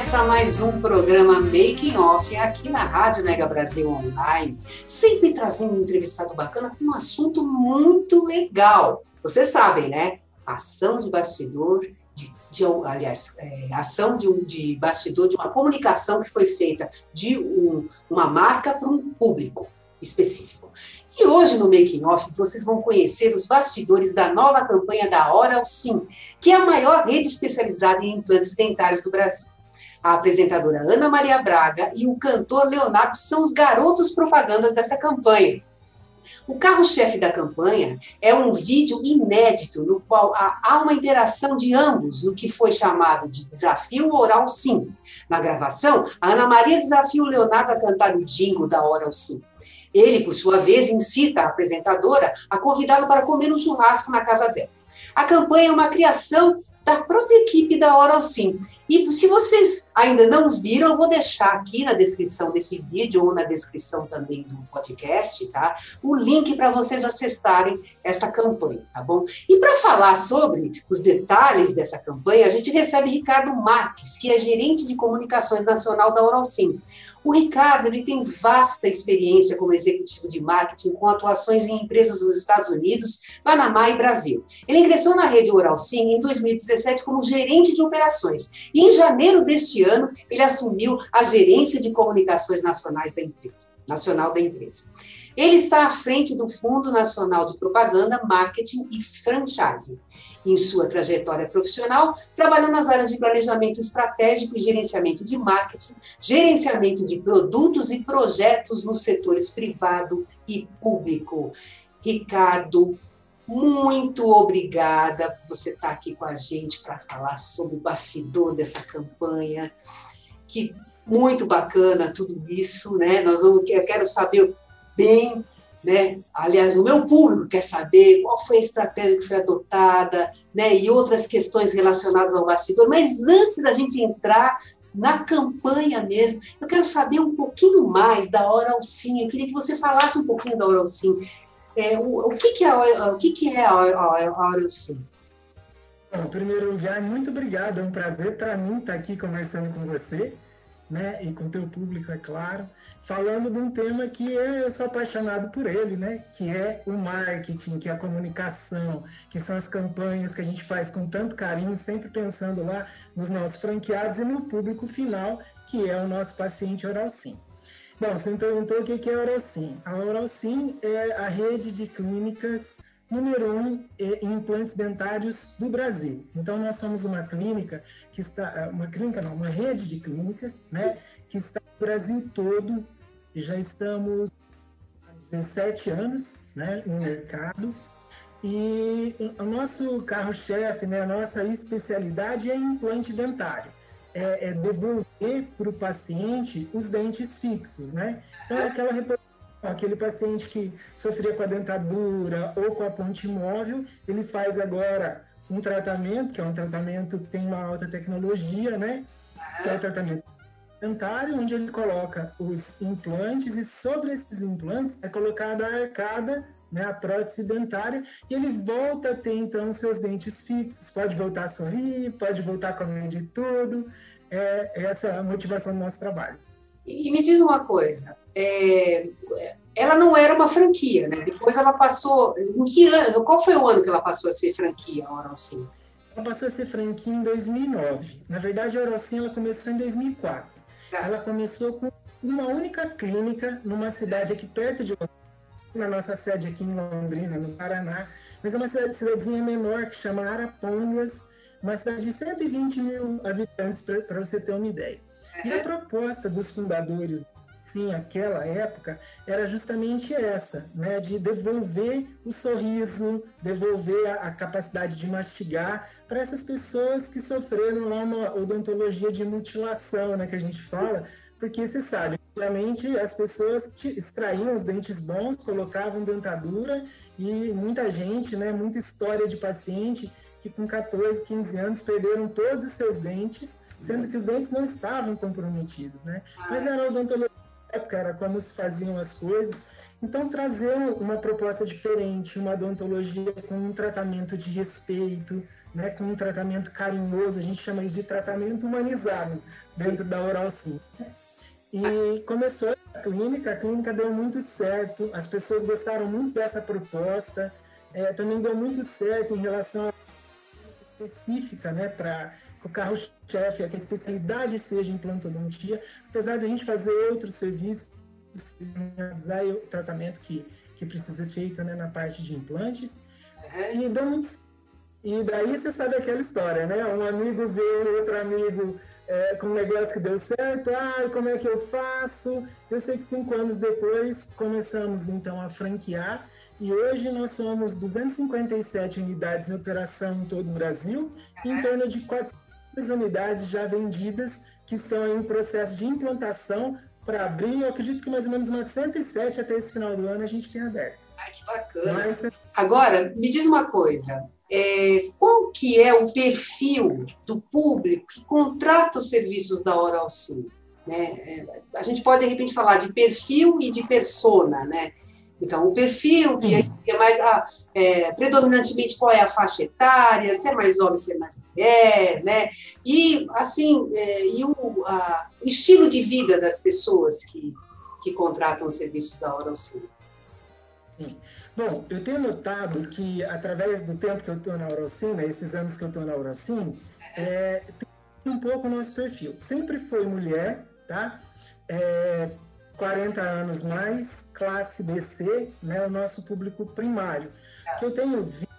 Começa mais um programa Making Off aqui na Rádio Mega Brasil Online, sempre trazendo um entrevistado bacana com um assunto muito legal. Vocês sabem, né? Ação de bastidor, de, de aliás, é, ação de, de bastidor de uma comunicação que foi feita de um, uma marca para um público específico. E hoje no Making Off vocês vão conhecer os bastidores da nova campanha da Oral Sim, que é a maior rede especializada em implantes dentários do Brasil. A apresentadora Ana Maria Braga e o cantor Leonardo são os garotos propagandas dessa campanha. O carro-chefe da campanha é um vídeo inédito no qual há uma interação de ambos no que foi chamado de desafio oral sim. Na gravação, a Ana Maria desafia o Leonardo a cantar o jingle da oral sim. Ele, por sua vez, incita a apresentadora a convidá-lo para comer um churrasco na casa dela. A campanha é uma criação da própria equipe da Oral Sim. E se vocês ainda não viram, eu vou deixar aqui na descrição desse vídeo ou na descrição também do podcast, tá? O link para vocês acessarem essa campanha, tá bom? E para falar sobre os detalhes dessa campanha, a gente recebe Ricardo Marques, que é gerente de comunicações nacional da Oral Sim. O Ricardo ele tem vasta experiência como executivo de marketing com atuações em empresas nos Estados Unidos, Panamá e Brasil. Ele ingressou na rede Oral Sim em 2017 como gerente de operações e em janeiro deste ano ele assumiu a gerência de comunicações nacionais da empresa, nacional da empresa. Ele está à frente do Fundo Nacional de Propaganda, Marketing e Franchising. Em sua trajetória profissional, trabalhou nas áreas de planejamento estratégico e gerenciamento de marketing, gerenciamento de produtos e projetos nos setores privado e público. Ricardo, muito obrigada por você estar aqui com a gente para falar sobre o bastidor dessa campanha. Que muito bacana tudo isso, né? Nós vamos, eu quero saber bem, né? Aliás, o meu público quer saber qual foi a estratégia que foi adotada, né? E outras questões relacionadas ao bastidor. Mas antes da gente entrar na campanha mesmo, eu quero saber um pouquinho mais da Oral Sim. Eu queria que você falasse um pouquinho da Oral Sim. É, o, o, que, que, é, o que, que é a Oral Sim? Bom, primeiro lugar, muito obrigado. É um prazer para mim estar aqui conversando com você né? E com teu público, é claro, falando de um tema que eu sou apaixonado por ele, né? Que é o marketing, que é a comunicação, que são as campanhas que a gente faz com tanto carinho, sempre pensando lá nos nossos franqueados e no público final, que é o nosso paciente Oral Sim. Bom, você me perguntou o que é a Oral Sim. A Oral Sim é a rede de clínicas número um em implantes dentários do Brasil. Então nós somos uma clínica que está, uma clínica não, uma rede de clínicas, né, que está no Brasil todo e já estamos há 17 anos, né, no mercado. E o nosso carro-chefe, né, a nossa especialidade é implante dentário. É, é devolver para o paciente os dentes fixos, né? Então, aquela aquele paciente que sofria com a dentadura ou com a ponte móvel, ele faz agora um tratamento, que é um tratamento que tem uma alta tecnologia, né? Que é o tratamento dentário, onde ele coloca os implantes e sobre esses implantes é colocada a arcada, né, a prótese dentária, e ele volta a ter então seus dentes fixos, pode voltar a sorrir, pode voltar a comer de tudo. É essa é a motivação do nosso trabalho. E me diz uma coisa, é, ela não era uma franquia, né? Depois ela passou. Em que ano? Qual foi o ano que ela passou a ser franquia, a Oral Sim? Ela passou a ser franquia em 2009. Na verdade, a Oral Sim ela começou em 2004. Tá. Ela começou com uma única clínica numa cidade aqui perto de na nossa sede aqui em Londrina, no Paraná, mas é uma cidade, cidadezinha menor que chama Arapongas, uma cidade de 120 mil habitantes, para você ter uma ideia. E a proposta dos fundadores sim, aquela época, era justamente essa, né, de devolver o sorriso, devolver a, a capacidade de mastigar para essas pessoas que sofreram lá uma odontologia de mutilação, né, que a gente fala, porque você sabe, antigamente as pessoas extraíam os dentes bons, colocavam dentadura e muita gente, né, muita história de paciente que com 14, 15 anos perderam todos os seus dentes, sendo que os dentes não estavam comprometidos, né? Mas era odontologia época, era como se faziam as coisas. Então, trazer uma proposta diferente, uma odontologia com um tratamento de respeito, né, com um tratamento carinhoso, a gente chama isso de tratamento humanizado dentro da Oral Sim. E começou a clínica, a clínica deu muito certo, as pessoas gostaram muito dessa proposta, é, também deu muito certo em relação a específica, né, para o carro-chefe, que a especialidade seja implantodontia, apesar de a gente fazer outros serviços, realizar o tratamento que, que precisa ser feito né, na parte de implantes, e deu muito e daí você sabe aquela história, né? Um amigo vê outro amigo é, com um negócio que deu certo, ah, como é que eu faço? Eu sei que cinco anos depois começamos então a franquear e hoje nós somos 257 unidades em operação em todo o Brasil, em torno de 400 unidades já vendidas que estão em processo de implantação para abrir. Eu acredito que mais ou menos umas 107 até esse final do ano a gente tem aberto. Ai, que bacana. Mas... Agora, me diz uma coisa. É, qual que é o perfil do público que contrata os serviços da Oral Sim? Né? É, a gente pode, de repente, falar de perfil e de persona, né? Então, o perfil, que é mais ah, é, predominantemente qual é a faixa etária, se é mais homem, se é mais mulher, né? E, assim, é, e o, a, o, estilo de vida das pessoas que, que contratam os serviços da Oral Sim. Bom, eu tenho notado que, através do tempo que eu estou na Orocina, né, esses anos que eu estou na Orocina, é, tem um pouco o nosso perfil. Sempre foi mulher, tá? É, 40 anos mais, classe BC, né, o nosso público primário. O que eu tenho visto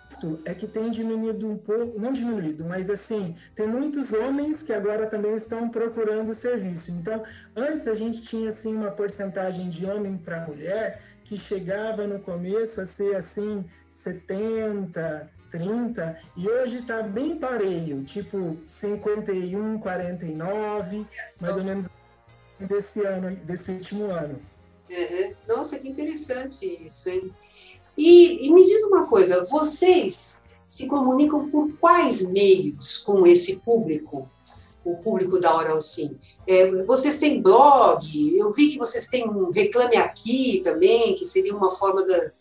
é que tem diminuído um pouco, não diminuído, mas assim, tem muitos homens que agora também estão procurando serviço. Então, antes a gente tinha assim uma porcentagem de homem para mulher que chegava no começo a ser assim 70, 30, e hoje está bem pareio, tipo 51, 49, mais ou menos desse ano, desse último ano. Uhum. Nossa, que interessante isso, hein? E, e, me diz uma coisa, vocês se comunicam por quais meios com esse público, o público da Oral Sim? É, vocês têm blog, eu vi que vocês têm um Reclame Aqui também, que seria uma forma da,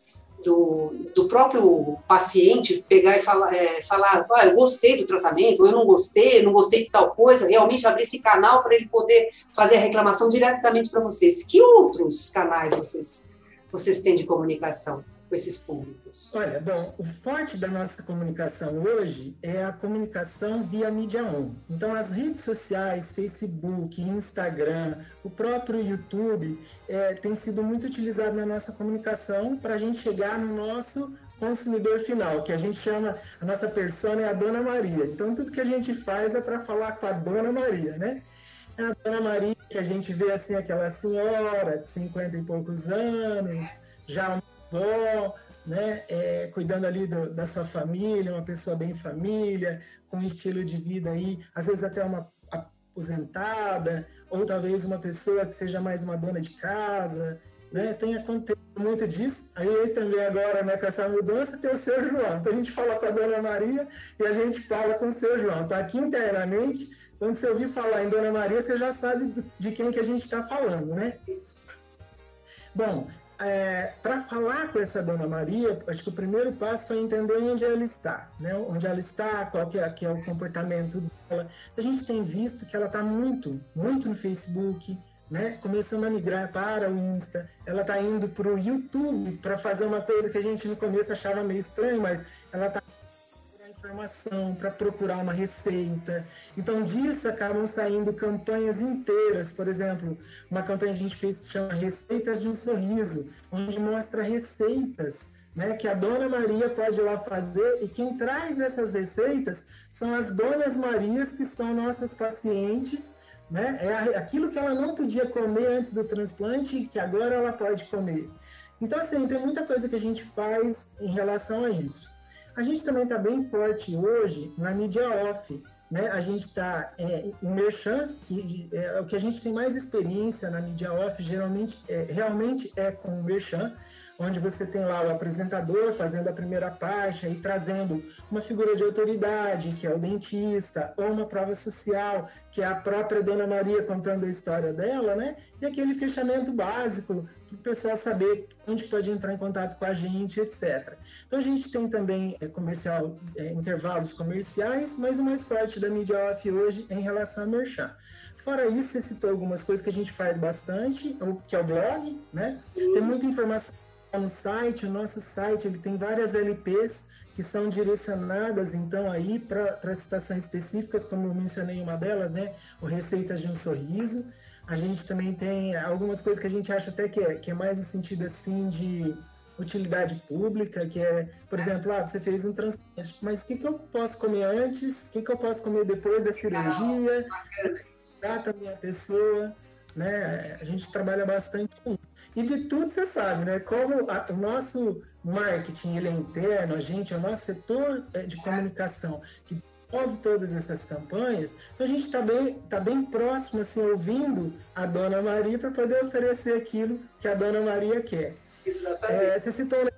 do, do próprio paciente pegar e falar, é, falar ah, eu gostei do tratamento, eu não gostei, não gostei de tal coisa, realmente abrir esse canal para ele poder fazer a reclamação diretamente para vocês. Que outros canais vocês, vocês têm de comunicação? Com esses públicos? Olha, bom, o forte da nossa comunicação hoje é a comunicação via mídia on. Então, as redes sociais, Facebook, Instagram, o próprio YouTube, é, tem sido muito utilizado na nossa comunicação para a gente chegar no nosso consumidor final, que a gente chama, a nossa persona é a Dona Maria. Então, tudo que a gente faz é para falar com a Dona Maria, né? É a Dona Maria que a gente vê assim, aquela senhora de 50 e poucos anos, já avó, né, é, cuidando ali do, da sua família, uma pessoa bem família, com um estilo de vida aí, às vezes até uma aposentada, ou talvez uma pessoa que seja mais uma dona de casa, né, tem acontecido muito disso. Aí também agora, né, com essa mudança, tem o seu João. Então a gente fala com a Dona Maria e a gente fala com o seu João. Então aqui internamente, quando você ouvir falar em Dona Maria, você já sabe de quem que a gente está falando, né? Bom, é, para falar com essa dona Maria, acho que o primeiro passo foi entender onde ela está, né? Onde ela está, qual que é, que é o comportamento dela. A gente tem visto que ela está muito, muito no Facebook, né? Começando a migrar para o Insta. Ela está indo para o YouTube para fazer uma coisa que a gente no começo achava meio estranho, mas ela está informação, para procurar uma receita. Então, disso acabam saindo campanhas inteiras. Por exemplo, uma campanha que a gente fez que chama Receitas de um Sorriso, onde mostra receitas né, que a Dona Maria pode ir lá fazer e quem traz essas receitas são as Donas Marias, que são nossas pacientes né? É aquilo que ela não podia comer antes do transplante, que agora ela pode comer. Então, assim, tem muita coisa que a gente faz em relação a isso. A gente também está bem forte hoje na mídia off, né? A gente está é, em Merchan, que é o que a gente tem mais experiência na mídia off, geralmente, é, realmente é com o Merchan onde você tem lá o apresentador fazendo a primeira parte e trazendo uma figura de autoridade, que é o dentista, ou uma prova social, que é a própria Dona Maria contando a história dela, né? E aquele fechamento básico para o pessoal saber onde pode entrar em contato com a gente, etc. Então a gente tem também é, comercial, é, intervalos comerciais, mas o mais forte da mídia off hoje é em relação a merchan. Fora isso, você citou algumas coisas que a gente faz bastante, que é o blog, né? Tem muita informação no site, o nosso site ele tem várias LPs que são direcionadas então aí para situações específicas, como eu mencionei uma delas, né, o Receitas de um Sorriso. A gente também tem algumas coisas que a gente acha até que é, que é mais no sentido assim de utilidade pública, que é, por exemplo, ah, você fez um transplante, mas o que, que eu posso comer antes? O que, que eu posso comer depois da cirurgia? Trata a minha pessoa né? A gente trabalha bastante com isso. E de tudo você sabe, né? Como a, o nosso marketing ele é interno, a gente, é o nosso setor é, de comunicação que desenvolve todas essas campanhas, então a gente está bem, tá bem próximo, assim, ouvindo a Dona Maria para poder oferecer aquilo que a Dona Maria quer. É, você citou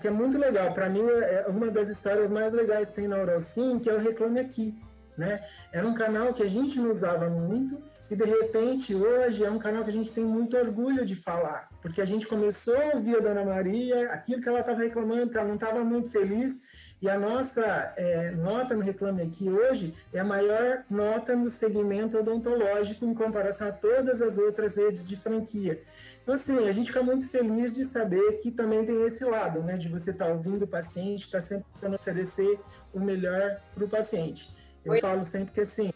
que é muito legal. Para mim, é uma das histórias mais legais que tem na Oral Sim, que é o Reclame Aqui. Né? Era um canal que a gente não usava muito e de repente hoje é um canal que a gente tem muito orgulho de falar, porque a gente começou a ouvir a Dona Maria, aquilo que ela estava reclamando, que ela não estava muito feliz, e a nossa é, nota no Reclame Aqui hoje é a maior nota no segmento odontológico em comparação a todas as outras redes de franquia. Então, assim, a gente fica muito feliz de saber que também tem esse lado, né? De você estar tá ouvindo o paciente, estar tá sempre tentando oferecer o melhor para o paciente. Eu Oi. falo sempre que, assim,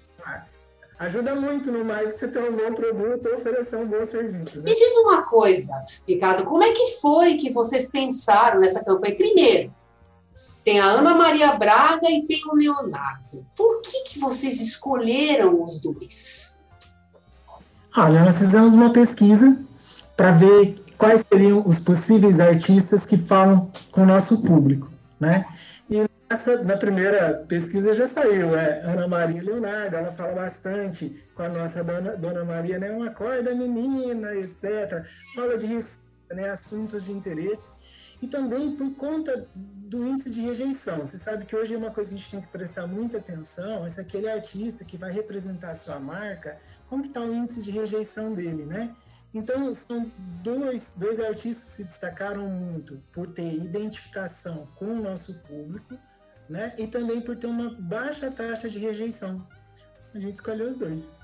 ajuda muito no marketing você ter um bom produto ou oferecer um bom serviço. Né? Me diz uma coisa, Ricardo, como é que foi que vocês pensaram nessa campanha? Primeiro, tem a Ana Maria Braga e tem o Leonardo. Por que, que vocês escolheram os dois? Olha, nós fizemos uma pesquisa para ver quais seriam os possíveis artistas que falam com o nosso público, né? Essa, na primeira pesquisa já saiu, é Ana Maria Leonardo, ela fala bastante com a nossa dona, dona Maria, né? Uma corda menina, etc. Fala de né, assuntos de interesse. E também por conta do índice de rejeição. Você sabe que hoje é uma coisa que a gente tem que prestar muita atenção, é se aquele artista que vai representar a sua marca, como que está o índice de rejeição dele, né? Então, são dois, dois artistas que se destacaram muito por ter identificação com o nosso público, né? E também por ter uma baixa taxa de rejeição. A gente escolheu os dois.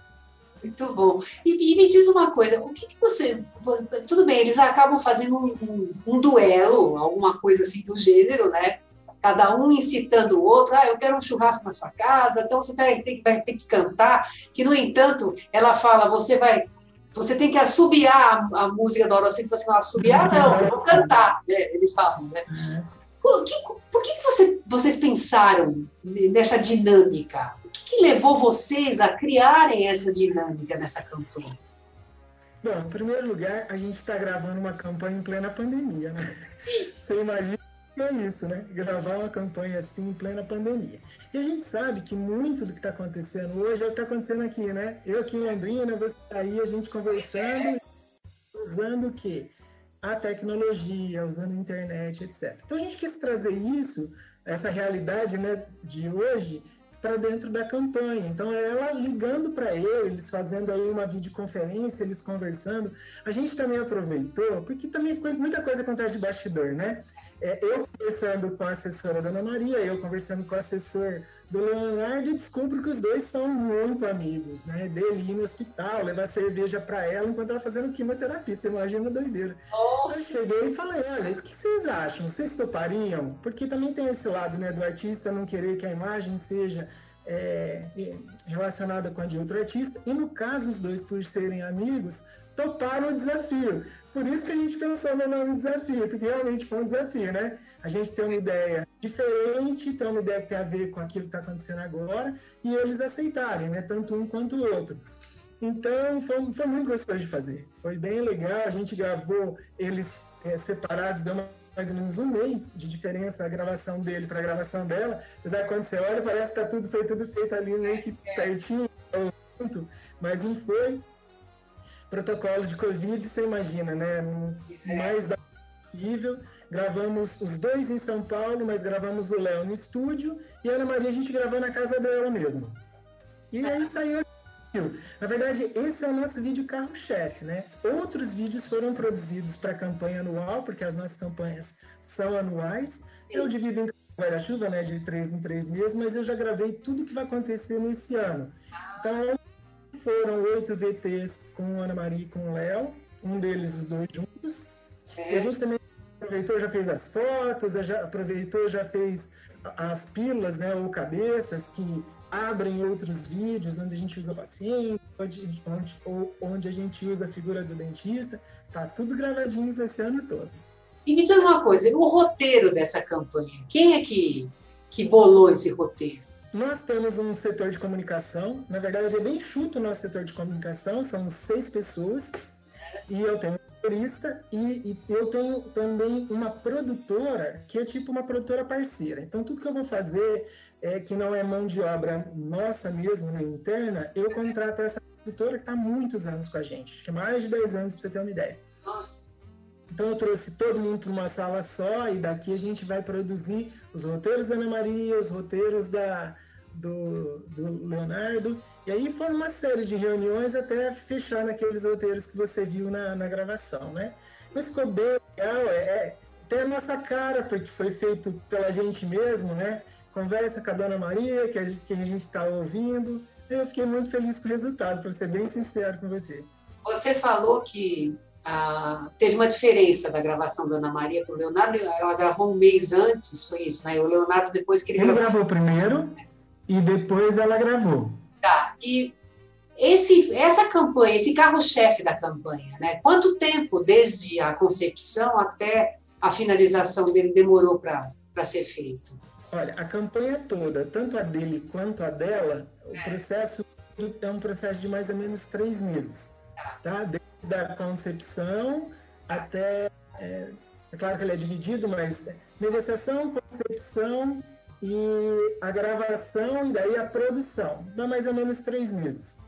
Muito bom. E, e me diz uma coisa, o que, que você, você, Tudo bem, eles acabam fazendo um, um, um, duelo, alguma coisa assim do gênero, né? Cada um incitando o outro, ah, eu quero um churrasco na sua casa, então você vai ter, vai ter que cantar, que no entanto, ela fala, você vai você tem que assobiar a, a música da Orocito, você não assobiar, não, eu vou cantar, né? Ele fala, né? Uhum. Por que, por que você, vocês pensaram nessa dinâmica? O que, que, levou vocês a criarem essa dinâmica nessa campanha? Bom, em primeiro lugar, a gente está gravando uma campanha em plena pandemia, né? Você imagina que é isso, né? Gravar uma campanha assim em plena pandemia. E a gente sabe que muito do que está acontecendo hoje é o que está acontecendo aqui, né? Eu aqui em Londrina, você tá aí, a gente conversando, usando o quê? a tecnologia, usando a internet, etc. Então a gente quis trazer isso, essa realidade né, de hoje, para dentro da campanha. Então é ela ligando para eles, fazendo aí uma videoconferência, eles conversando. A gente também aproveitou, porque também muita coisa acontece de bastidor, né? É, eu conversando com a assessora da Ana Maria, eu conversando com o assessor do Leonardo e descubro que os dois são muito amigos, né? Dele ir no hospital, levar cerveja para ela enquanto ela fazendo quimioterapia. Você imagina a doideira. Nossa. Eu cheguei e falei: olha, o que vocês acham? Vocês topariam? Porque também tem esse lado, né, do artista não querer que a imagem seja é, relacionada com a de outro artista. E no caso, os dois, por serem amigos, toparam o desafio. Por isso que a gente pensou no nome desafio, porque realmente foi um desafio, né? A gente tem uma ideia diferente, tem uma ideia que tem a ver com aquilo que está acontecendo agora, e eles aceitarem, né? Tanto um quanto o outro. Então, foi, foi muito gostoso de fazer. Foi bem legal. A gente gravou eles é, separados, deu mais ou menos um mês de diferença a gravação dele para a gravação dela. Apesar quando você olha, parece que tá tudo, foi tudo feito ali meio que pertinho, mas não foi. Protocolo de Covid, você imagina, né? Mais possível. Gravamos os dois em São Paulo, mas gravamos o Léo no estúdio e a Ana Maria a gente gravou na casa dela mesmo. E aí saiu. Na verdade, esse é o nosso vídeo carro-chefe, né? Outros vídeos foram produzidos para a campanha anual, porque as nossas campanhas são anuais. Eu divido em guarda-chuva, né? De três em três meses, mas eu já gravei tudo que vai acontecer nesse ano. Então, foram oito VTs com Ana Maria e com o Léo, um deles os dois juntos. É. E gente também aproveitou, já fez as fotos, já aproveitou, já fez as pílulas, né, ou cabeças que abrem outros vídeos onde a gente usa paciente, onde, onde, ou onde a gente usa a figura do dentista. Tá tudo gravadinho para esse ano todo. E me diz uma coisa, o roteiro dessa campanha, quem é que, que bolou esse roteiro? Nós temos um setor de comunicação, na verdade é bem chuto o nosso setor de comunicação, são seis pessoas, e eu tenho motorista e, e, eu tenho também uma produtora que é tipo uma produtora parceira. Então, tudo que eu vou fazer é que não é mão de obra nossa mesmo, né, interna, eu contrato essa produtora que está muitos anos com a gente, acho que mais de 10 anos, para você ter uma ideia. Então, eu trouxe todo mundo para uma sala só e daqui a gente vai produzir os roteiros da Ana Maria, os roteiros da, do, do Leonardo e aí foi uma série de reuniões até fechar naqueles roteiros que você viu na, na gravação, né? Mas ficou bem legal, é, é, tem a nossa cara, porque foi feito pela gente mesmo, né? Conversa com a Dona Maria, que a, que a gente está ouvindo. Eu fiquei muito feliz com o resultado, para ser bem sincero com você. Você falou que ah, teve uma diferença da gravação da Ana Maria para o Leonardo. Ela gravou um mês antes, foi isso, né? O Leonardo, depois que ele, ele gravou... gravou primeiro e depois ela gravou. Tá. E esse, essa campanha, esse carro-chefe da campanha, né? Quanto tempo desde a concepção até a finalização dele demorou para ser feito? Olha, a campanha toda, tanto a dele quanto a dela, o é. processo é um processo de mais ou menos três meses, tá? tá? Desde a concepção até, é, é claro que ele é dividido, mas negociação, concepção, e a gravação e daí a produção. Dá mais ou menos três meses.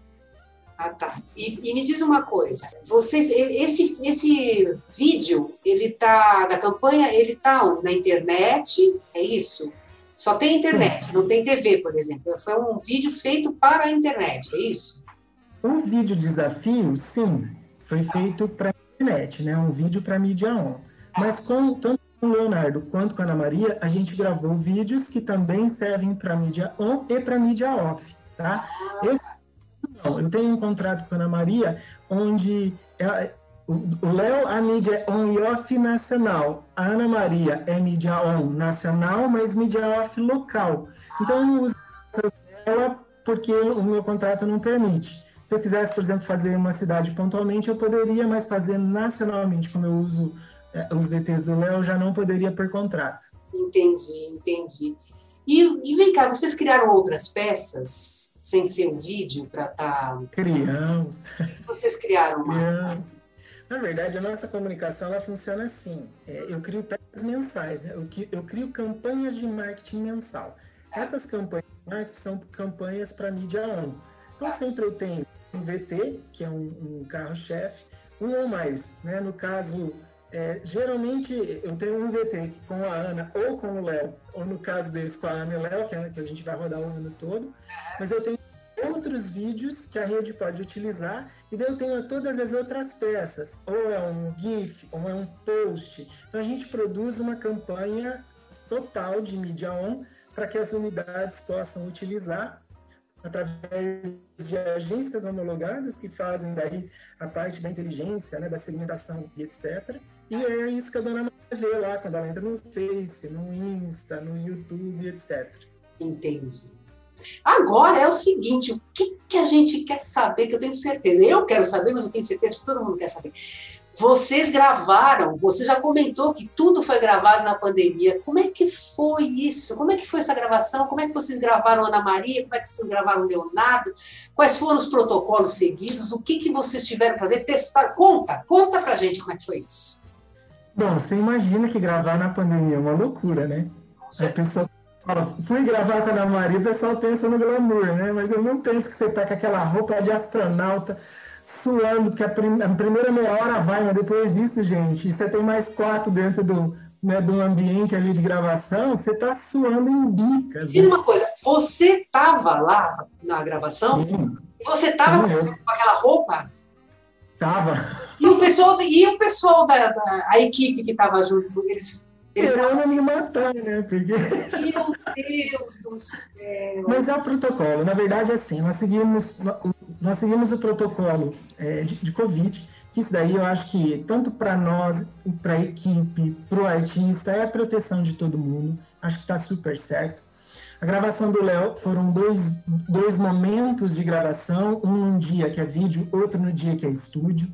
Ah, tá. E, e, me diz uma coisa, vocês, esse, esse vídeo, ele tá, da campanha, ele tá? Na internet, é isso? Só tem internet, não tem TV, por exemplo. Foi um vídeo feito para a internet, é isso? Um vídeo desafio, sim, foi feito para a internet, né? Um vídeo para mídia on. Mas com tanto com o Leonardo quanto com a Ana Maria, a gente gravou vídeos que também servem para mídia on e para mídia off, tá? Esse, não, eu tenho um contrato com a Ana Maria onde ela, o Léo, a mídia é on e off nacional. A Ana Maria é mídia on nacional, mas mídia off local. Então eu não uso ela porque o meu contrato não permite. Se eu quisesse, por exemplo, fazer uma cidade pontualmente, eu poderia, mas fazer nacionalmente, como eu uso é, os VTs do Léo já não poderia por contrato. Entendi, entendi. E, e vem cá, vocês criaram outras peças sem ser um vídeo para estar. Tá... Criamos. Vocês criaram mais? Criamos. Na verdade, a nossa comunicação ela funciona assim. É, eu crio peças mensais, né? eu, eu crio campanhas de marketing mensal. Essas campanhas de marketing são campanhas para mídia on. Então, sempre eu tenho um VT, que é um, um carro-chefe, um ou mais. Né? No caso, é, geralmente eu tenho um VT com a Ana ou com o Léo, ou no caso desse com a Ana e o Léo, que, é, que a gente vai rodar o ano todo, mas eu tenho outros vídeos que a rede pode utilizar e daí eu tenho todas as outras peças, ou é um GIF, ou é um post. Então a gente produz uma campanha total de mídia on para que as unidades possam utilizar através de agências homologadas que fazem daí a parte da inteligência, né, da segmentação e etc. E é isso que a dona Maria vê lá quando ela entra no Face, no Insta, no YouTube, etc. Entendi. Agora é o seguinte, o que, que a gente quer saber, que eu tenho certeza, eu quero saber, mas eu tenho certeza que todo mundo quer saber. Vocês gravaram, você já comentou que tudo foi gravado na pandemia. Como é que foi isso? Como é que foi essa gravação? Como é que vocês gravaram Ana Maria? Como é que vocês gravaram Leonardo? Quais foram os protocolos seguidos? O que, que vocês tiveram que fazer? Testar? Conta, conta pra gente como é que foi isso. Bom, você imagina que gravar na pandemia é uma loucura, né? A pessoa fala, fui gravar com a Ana Maria, o pessoal pensa no glamour, né? Mas eu não penso que você tá com aquela roupa de astronauta suando, porque a, prim a primeira meia hora vai, mas depois disso, gente, e você tem mais quatro dentro do, né, do ambiente ali de gravação, você tá suando em bicas. Diz né? uma coisa, você tava lá na gravação? Sim. Você tava Sim, com aquela roupa? Tava. E o pessoal, e o pessoal da, da a equipe que tava junto, eles eles Querendo me matar, né? Porque... Meu Deus do céu! Mas é o protocolo. Na verdade, é assim, nós seguimos, nós seguimos o protocolo é, de, de Covid, que isso daí eu acho que, tanto para nós, para a equipe, para o artista, é a proteção de todo mundo. Acho que está super certo. A gravação do Léo foram dois, dois momentos de gravação, um num dia que é vídeo, outro no dia que é estúdio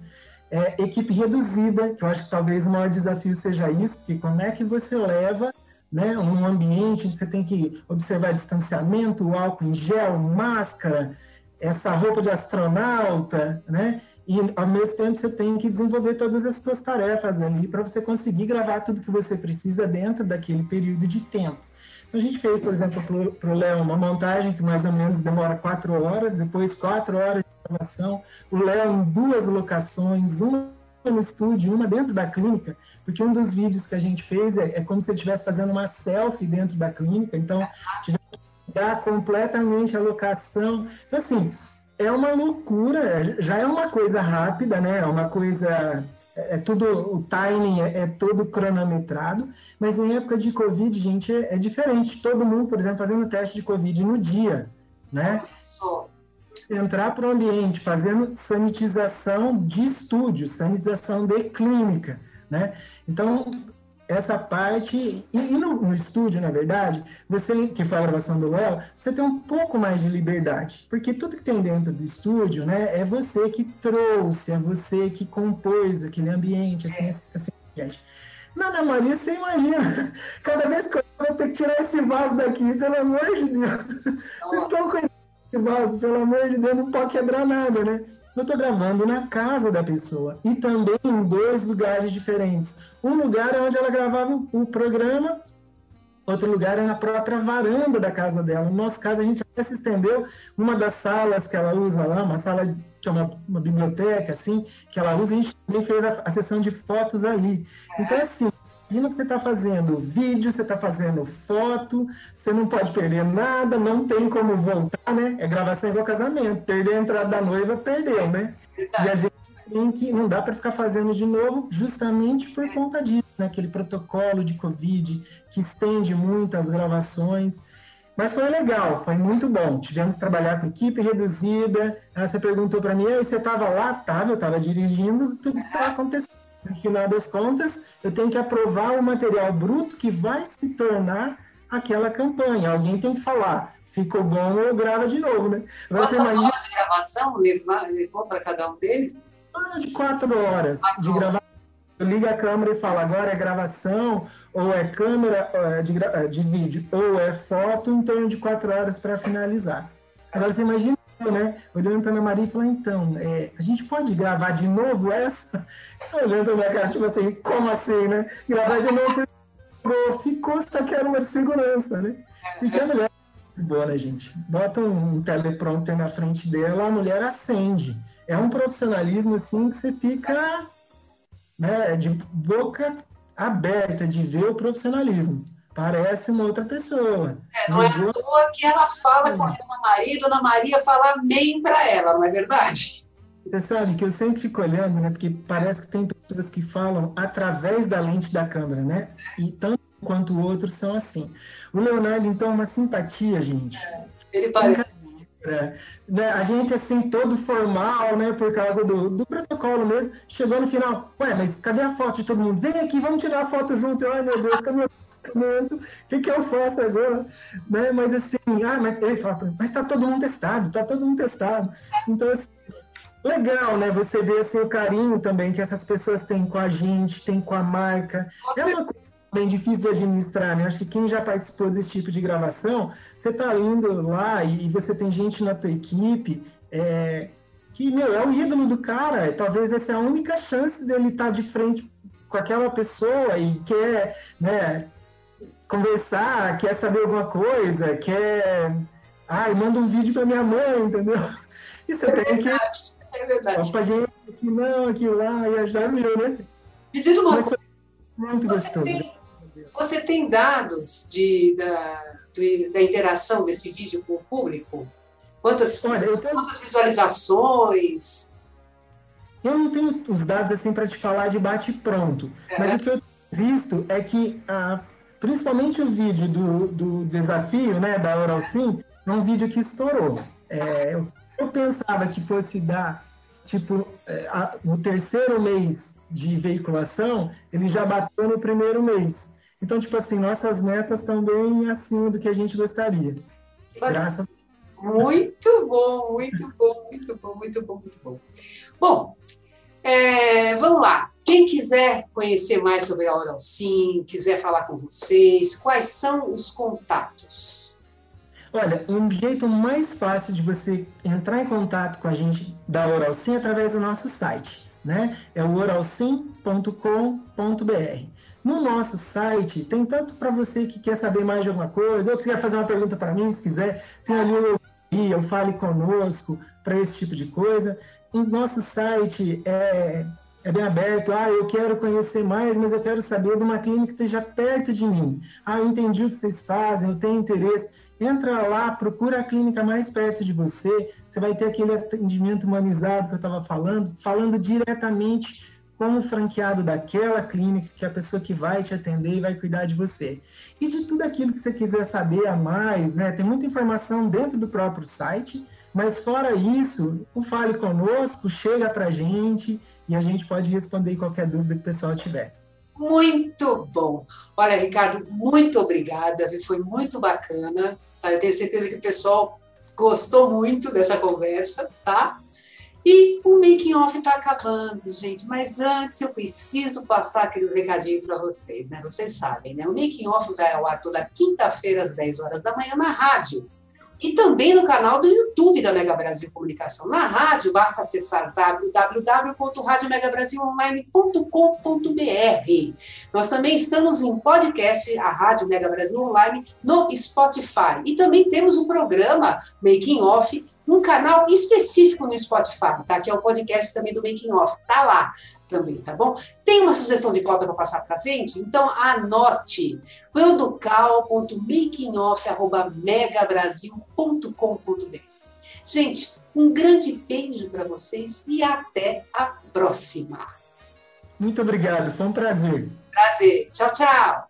é, equipe reduzida, que eu acho que talvez o maior desafio seja isso, porque como é que você leva né, um ambiente que você tem que observar distanciamento, álcool em gel, máscara, essa roupa de astronauta, né? E ao mesmo tempo você tem que desenvolver todas as suas tarefas ali para você conseguir gravar tudo que você precisa dentro daquele período de tempo. A gente fez, por exemplo, para o Léo uma montagem que mais ou menos demora quatro horas, depois quatro horas gravação, o Léo em duas locações, uma no estúdio, uma dentro da clínica, porque um dos vídeos que a gente fez é, é como se ele estivesse fazendo uma selfie dentro da clínica, então tivemos que mudar completamente a locação. Então, assim, é uma loucura, já é uma coisa rápida, né? É uma coisa. É, é tudo, o timing é, é, todo cronometrado, mas em época de Covid, gente, é, é diferente. Todo mundo, por exemplo, fazendo teste de Covid no dia, né? Só entrar para o ambiente fazendo sanitização de estúdio, sanitização de clínica, né? Então, essa parte, e, e no, no, estúdio, na verdade, você, que foi a gravação do Léo, você tem um pouco mais de liberdade, porque tudo que tem dentro do estúdio, né, é você que trouxe, é você que compôs aquele ambiente, assim, assim, assim gente. Na Ana Maria, você imagina, cada vez que eu vou ter que tirar esse vaso daqui, pelo amor de Deus, vocês estão com vaso, pelo amor de Deus, não pode quebrar nada, né? Eu tô gravando na casa da pessoa e também em dois lugares diferentes. Um lugar é onde ela gravava o programa, outro lugar é na própria varanda da casa dela. No nosso caso, a gente até se estendeu uma das salas que ela usa lá, uma sala que é uma, uma biblioteca, assim, que ela usa, a gente também fez a, a sessão de fotos ali. Então, assim, Imagina que você está fazendo vídeo, você está fazendo foto, você não pode perder nada, não tem como voltar, né? É gravação igual casamento. Perder a entrada da noiva, perdeu, né? E a gente tem que. Não dá para ficar fazendo de novo, justamente por conta disso, né? Aquele protocolo de Covid que estende muito as gravações. Mas foi legal, foi muito bom. Tivemos que trabalhar com equipe reduzida. Aí você perguntou para mim, aí você estava lá? Tava, eu estava dirigindo, tudo estava acontecendo no final das contas, eu tenho que aprovar o material bruto que vai se tornar aquela campanha. Alguém tem que falar, ficou bom ou grava de novo, né? Quantas imagina... horas de gravação levou para cada um deles? Ah, de quatro horas quatro de gravação. Liga a câmera e fala, agora é gravação, ou é câmera é de, de vídeo, ou é foto, em torno de quatro horas para finalizar. Agora você imagina né? Olhando para minha Maria e falando, então, é, a gente pode gravar de novo essa? Olhando para minha cara, tipo assim, como assim, né? Gravar de novo ficou só que era uma segurança, né? Porque a mulher é boa, né, gente? Bota um teleprompter na frente dela, a mulher acende. É um profissionalismo, assim, que você fica né, de boca aberta de ver o profissionalismo parece uma outra pessoa. É, não é à toa que ela fala com a Dona Maria e Dona Maria fala amém para ela, não é verdade? Você sabe que eu sempre fico olhando, né? Porque parece que tem pessoas que falam através da lente da câmera, né? E tanto quanto outros são assim. O Leonardo, então, é uma simpatia, gente. É, ele parece. É, né, a gente, assim, todo formal, né, por causa do, do protocolo mesmo, chegou no final, ué, mas cadê a foto de todo mundo? Vem aqui, vamos tirar a foto junto. ai, meu Deus, cadê o que, que eu faço agora? Né? Mas assim, ah, mas ele fala, mas tá todo mundo testado, tá todo mundo testado. Então, assim, legal, né? Você vê assim, o carinho também que essas pessoas têm com a gente, têm com a marca. É uma coisa bem difícil de administrar, né? Acho que quem já participou desse tipo de gravação, você tá indo lá e, você tem gente na tua equipe é, que, meu, é o ídolo do cara. Talvez essa é a única chance dele estar tá de frente com aquela pessoa e quer, né, conversar, quer saber alguma coisa, quer... Ai, manda um vídeo para minha mãe, entendeu? E você é tem verdade, que... É verdade. Opa, gente, aqui não, aqui lá, e já virou, né? Me diz uma coisa. Muito você gostoso. Tem, você tem dados de, da, da interação desse vídeo com o público? Quantas, Olha, tenho... quantas visualizações? Eu não tenho os dados assim para te falar de bate pronto, é. mas o que eu tenho visto é que ah, principalmente o vídeo do, do desafio, né, da Oral Sim, é um vídeo que estourou. É, eu, eu, pensava que fosse dar tipo é, a, no terceiro mês de veiculação, ele já bateu no primeiro mês. Então, tipo assim, nossas metas estão bem acima do que a gente gostaria. Graças Muito bom, muito bom, muito bom, muito bom, muito bom. Bom, é, vamos lá. Quem quiser conhecer mais sobre a Oral Sim, quiser falar com vocês, quais são os contatos? Olha, um jeito mais fácil de você entrar em contato com a gente da Oral Sim é através do nosso site, né? É o oralsim.com.br. No nosso site, tem tanto para você que quer saber mais de alguma coisa, ou que quer fazer uma pergunta para mim, se quiser, tem ali o eu fale conosco para esse tipo de coisa. O nosso site é, é bem aberto. Ah, eu quero conhecer mais, mas eu quero saber de uma clínica que esteja perto de mim. Ah, eu entendi o que vocês fazem, eu tenho interesse. Entra lá, procura a clínica mais perto de você. Você vai ter aquele atendimento humanizado que eu estava falando, falando diretamente como franqueado daquela clínica, que é a pessoa que vai te atender e vai cuidar de você. E de tudo aquilo que você quiser saber a mais, né? Tem muita informação dentro do próprio site, mas fora isso, o Fale Conosco chega para gente e a gente pode responder qualquer dúvida que o pessoal tiver. Muito bom. Olha, Ricardo, muito obrigada. Foi muito bacana. Tá? Eu tenho certeza que o pessoal gostou muito dessa conversa, tá? E o making off está acabando, gente. Mas antes eu preciso passar aqueles recadinhos para vocês, né? Vocês sabem, né? O making off vai ao ar toda quinta-feira às 10 horas da manhã na rádio e também no canal do YouTube da Mega Brasil Comunicação. Na rádio, basta acessar www.radiomegabrasilonline.com.br. Nós também estamos em podcast, a Rádio Mega Brasil Online, no Spotify. E também temos um programa Making Off, um canal específico no Spotify, tá? Que é o podcast também do Making Off. Tá lá também, tá bom? Tem uma sugestão de pauta para passar para gente? Então anote producal.makingoff.megabrasil.com.br Gente, um grande beijo para vocês e até a próxima. Muito obrigado, foi um prazer. Prazer. Tchau, tchau.